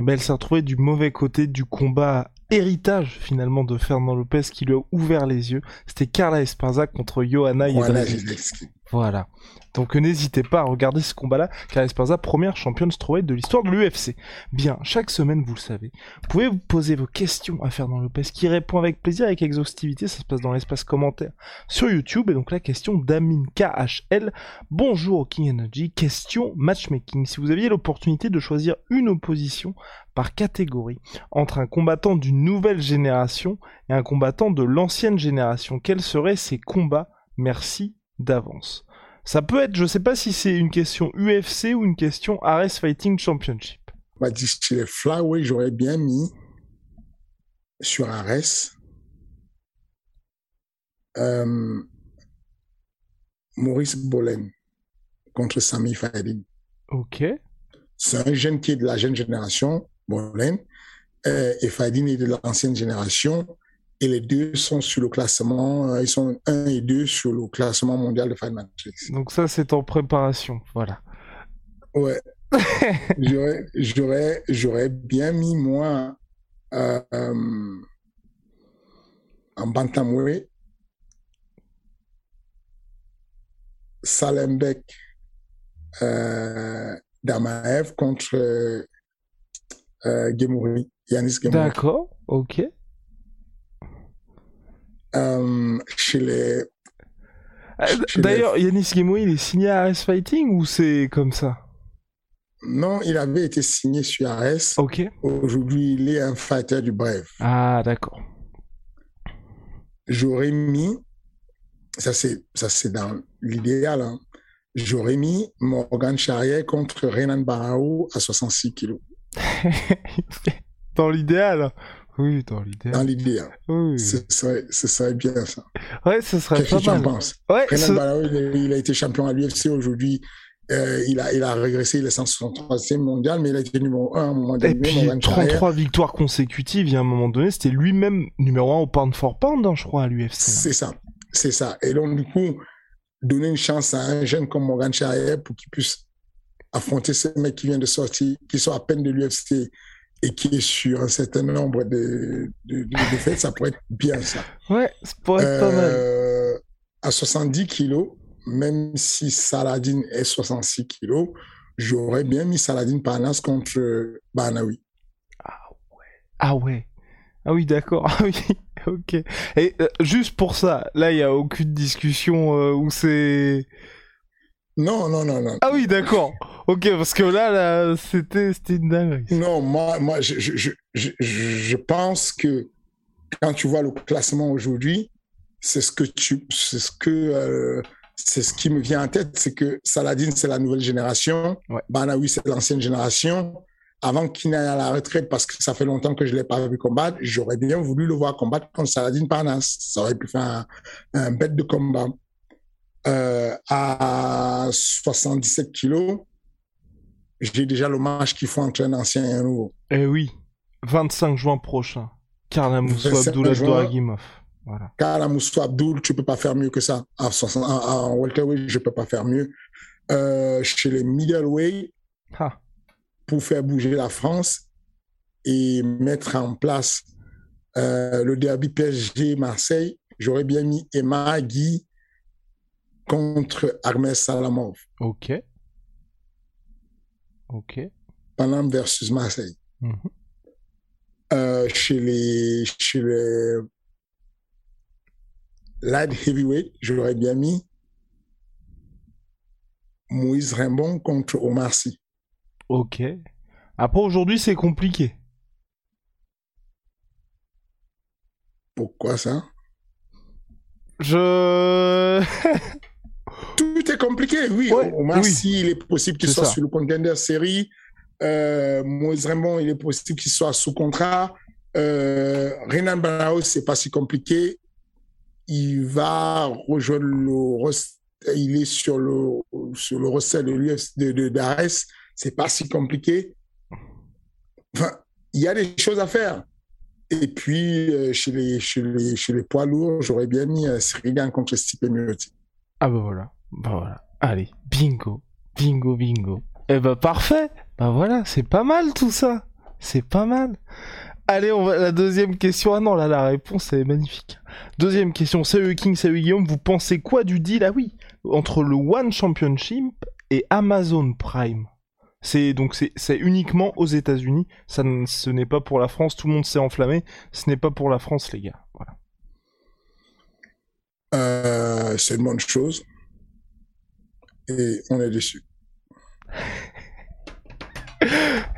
eh ben, elle s'est retrouvée du mauvais côté du combat héritage finalement de Fernand Lopez qui lui a ouvert les yeux. C'était Carla Esparza contre Johanna Jedrzejczyk. Voilà. Donc n'hésitez pas à regarder ce combat-là, car Esparza, première championne strawweight de l'histoire de l'UFC. Bien, chaque semaine, vous le savez, pouvez vous poser vos questions à Fernand Lopez, qui répond avec plaisir, avec exhaustivité, ça se passe dans l'espace commentaire sur YouTube, et donc la question d'Amin KHL. Bonjour King Energy, question matchmaking. Si vous aviez l'opportunité de choisir une opposition par catégorie entre un combattant d'une nouvelle génération et un combattant de l'ancienne génération, quels seraient ces combats? Merci d'avance. Ça peut être, je sais pas si c'est une question UFC ou une question Ares Fighting Championship. Bah, chez les flyweight, j'aurais bien mis sur Ares euh, Maurice Bolen contre Sami Fadin. Ok. C'est un jeune qui est de la jeune génération, Bolen, euh, et Fadin est de l'ancienne génération et les deux sont sur le classement, euh, ils sont un et deux sur le classement mondial de Fight Matrix. Donc ça, c'est en préparation, voilà. Ouais. j'aurais, j'aurais, bien mis moi euh, euh, en bantamweight Salembek euh, Damaev contre euh, Gemouri, Yanis Gemouri. D'accord, ok. Euh, chez les. Euh, d'ailleurs, Yanis Gemoui, il est signé à RS Fighting ou c'est comme ça? Non, il avait été signé sur RS. Ok. Aujourd'hui, il est un fighter du Bref. Ah, d'accord. J'aurais mis, ça c'est, ça c'est dans l'idéal, hein. j'aurais mis Morgan Charrier contre Renan Barao à 66 kilos. dans l'idéal oui, dans l'idée. Dans l'idée. Hein. Oui. Ce, serait, ce serait bien ça. Ouais, ce serait Qu'est-ce pas que tu en penses? Ouais, ce... Il, a été champion à l'UFC aujourd'hui. Euh, il, a, il a régressé, il est 163e mondial, mais il a été numéro 1 à un moment donné. Et puis, 33 victoires consécutives, il y a un moment donné, c'était lui-même numéro 1 au pound for pound, hein, je crois, à l'UFC. C'est ça, c'est ça. Et donc, du coup, donner une chance à un jeune comme Morgan Charrier pour qu'il puisse affronter ce mec qui vient de sortir, qui sort à peine de l'UFC, et qui est sur un certain nombre de, de, de, de fêtes, ça pourrait être bien ça. Ouais, ça pourrait être pas mal. Euh, à 70 kilos, même si Saladin est 66 kilos, j'aurais bien mis Saladin Parnas contre Banawi. Ah ouais. Ah ouais. Ah oui, d'accord. Ah oui. ok. Et euh, juste pour ça, là, il n'y a aucune discussion euh, où c'est. Non, non, non, non. Ah oui, d'accord. Ok, parce que là, là c'était une dinguerie. Non, moi, moi je, je, je, je, pense que quand tu vois le classement aujourd'hui, c'est ce que tu, c'est ce que, euh, c'est ce qui me vient en tête, c'est que Saladin, c'est la nouvelle génération. Ouais. Banawi, c'est l'ancienne génération. Avant qu'il n'aille à la retraite, parce que ça fait longtemps que je l'ai pas vu combattre, j'aurais bien voulu le voir combattre contre Saladin Parnas. Ça aurait pu faire un, un bête de combat. Euh, à 77 kilos, j'ai déjà le match qu'il faut entre un ancien et un nouveau. Eh oui, 25 juin prochain. Karlamoussou 25 Abdullah juin. Doragimov. Voilà. Abdoul, tu peux pas faire mieux que ça. À 60, à- à- en welterweight, je peux pas faire mieux. Euh, chez les middleweight, Ah, pour faire bouger la France et mettre en place euh, le derby PSG Marseille, j'aurais bien mis Emma Guy contre Hermès Salamov, ok. Ok. Paname versus Marseille. Mhm. Euh, chez les chez les light heavyweight, j'aurais bien mis Moïse Rimbon contre Omar Sy. Ok. Après, aujourd'hui, c'est compliqué. Pourquoi ça? Je. Compliqué, oui. Ouais, Omar oui. Sy, il est possible qu'il soit ça. sur le contender série. Euh, Moïse Rimbon, il est possible qu'il soit sous contrat. Euh, Renan Barao, c'est pas si compliqué. Il va rejoindre le il est sur le sur le roster de l'UFC de, d'Ares. C'est pas si compliqué. Enfin, il y a des choses à faire. Et puis euh, chez les chez les chez les poids lourds, j'aurais bien mis euh, Sirigan contre Stipe Miocic. Ah bah voilà. Bah voilà. Allez, bingo. Bingo, bingo. Eh bah parfait. Bah voilà, c'est pas mal tout ça. C'est pas mal. Allez, on va la deuxième question. Ah non, là la réponse est magnifique. Deuxième question. Salut King, salut Guillaume. Vous pensez quoi du deal? Ah oui, entre le One Championship et Amazon Prime. C'est donc c'est uniquement aux États-Unis. Ce n'est pas pour la France. Tout le monde s'est enflammé. Ce n'est pas pour la France, les gars. Voilà. Euh, c'est une bonne chose. Et on est déçu.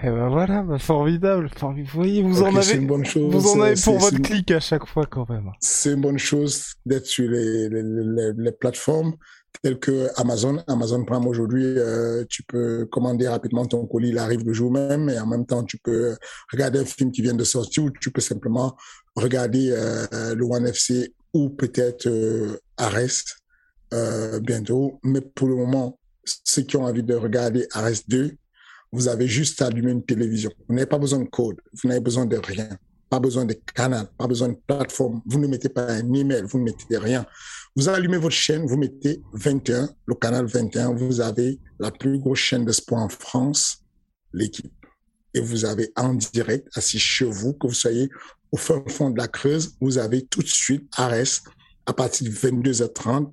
Eh ben voilà, bah formidable. Formi- Vous voyez, vous en avez. une bonne chose. Vous en avez pour votre c'est- clic à chaque fois quand même. C'est une bonne chose d'être sur les, les, les, les plateformes telles que Amazon. Amazon Prime aujourd'hui, euh, tu peux commander rapidement ton colis, il arrive le jour même, et en même temps, tu peux regarder un film qui vient de sortir ou tu peux simplement regarder euh, le One FC ou peut-être euh, Ares euh, bientôt. Mais pour le moment, ceux qui ont envie de regarder Ares 2, vous avez juste à allumer une télévision. Vous n'avez pas besoin de code, vous n'avez besoin de rien pas besoin de canal, pas besoin de plateforme. Vous ne mettez pas un email, vous ne mettez rien. Vous allumez votre chaîne, vous mettez 21, le canal 21, vous avez la plus grosse chaîne de sport en France, l'équipe. Et vous avez en direct, assis chez vous, que vous soyez au fin fond de la Creuse, vous avez tout de suite Ares à partir de 22h30,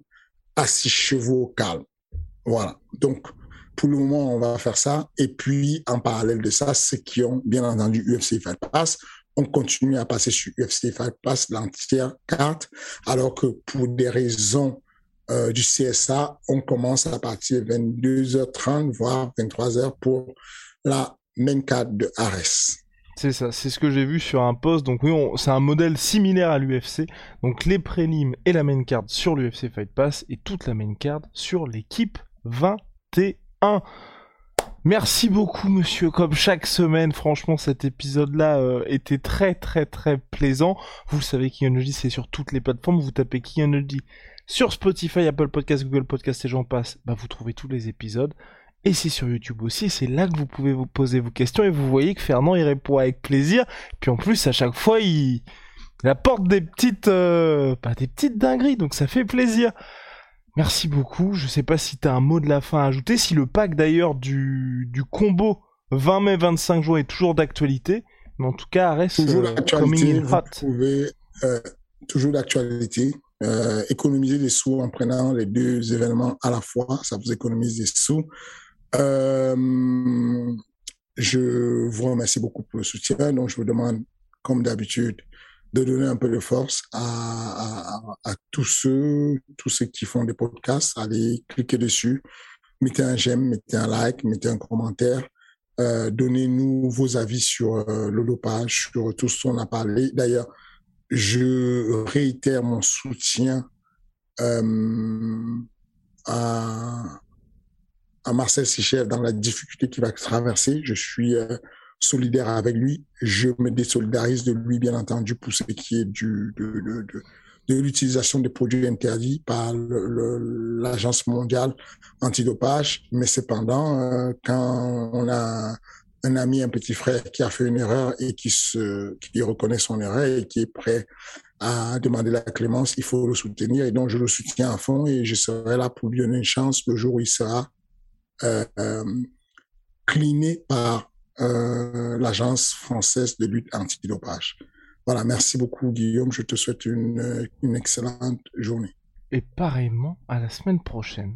assis chez vous au calme. Voilà. Donc, pour le moment, on va faire ça. Et puis, en parallèle de ça, ceux qui ont, bien entendu, UFC Fight Pass, on continue à passer sur UFC Fight Pass l'entière carte, alors que pour des raisons euh, du CSA, on commence à partir de 22h30, voire 23h pour la main carte de Ares. C'est ça, c'est ce que j'ai vu sur un post. Donc oui, c'est un modèle similaire à l'UFC. Donc les prélims et la main card sur l'UFC Fight Pass et toute la main card sur l'équipe 21. Merci beaucoup, monsieur. Comme chaque semaine, franchement, cet épisode-là euh, était très, très, très plaisant. Vous le savez, Kiyonoji, c'est sur toutes les plateformes. Vous tapez Kiyonoji sur Spotify, Apple Podcast, Google Podcast et j'en passe. Bah, vous trouvez tous les épisodes. Et c'est sur YouTube aussi. C'est là que vous pouvez vous poser vos questions. Et vous voyez que Fernand, il répond avec plaisir. Puis en plus, à chaque fois, il, il apporte des petites, euh, bah, des petites dingueries. Donc ça fait plaisir. Merci beaucoup. Je sais pas si t'as un mot de la fin à ajouter. Si le pack d'ailleurs du, du combo 20 mai 25 juin est toujours d'actualité. Mais en tout cas, reste Toujours euh, d'actualité, in vous hot. pouvez, euh, toujours d'actualité, euh, économiser des sous en prenant les deux événements à la fois, ça vous économise des sous. Euh, je vous remercie beaucoup pour le soutien, donc je vous demande, comme d'habitude, de donner un peu de force à, tous ceux, tous ceux qui font des podcasts. Allez cliquer dessus, mettez un j'aime, mettez un like, mettez un commentaire. Euh, Donnez-nous vos avis sur euh, sur tout ce qu'on a parlé. D'ailleurs, je réitère mon soutien euh, à, à Marcel Sichel dans la difficulté qu'il va traverser. Je suis euh, solidaire avec lui. Je me désolidarise de lui, bien entendu, pour ce qui est de, de, de, l'utilisation des produits interdits par l'Agence mondiale antidopage. Mais cependant, euh, quand on a un ami, un petit frère qui a fait une erreur et qui se, qui reconnaît son erreur et qui est prêt à demander la clémence, il faut le soutenir. Et donc, je le soutiens à fond et je serai là pour lui donner une chance le jour où il sera cliné par euh, l'Agence française de lutte antidopage. Voilà, merci beaucoup Guillaume, je te souhaite une, une excellente journée. Et pareillement, à la semaine prochaine.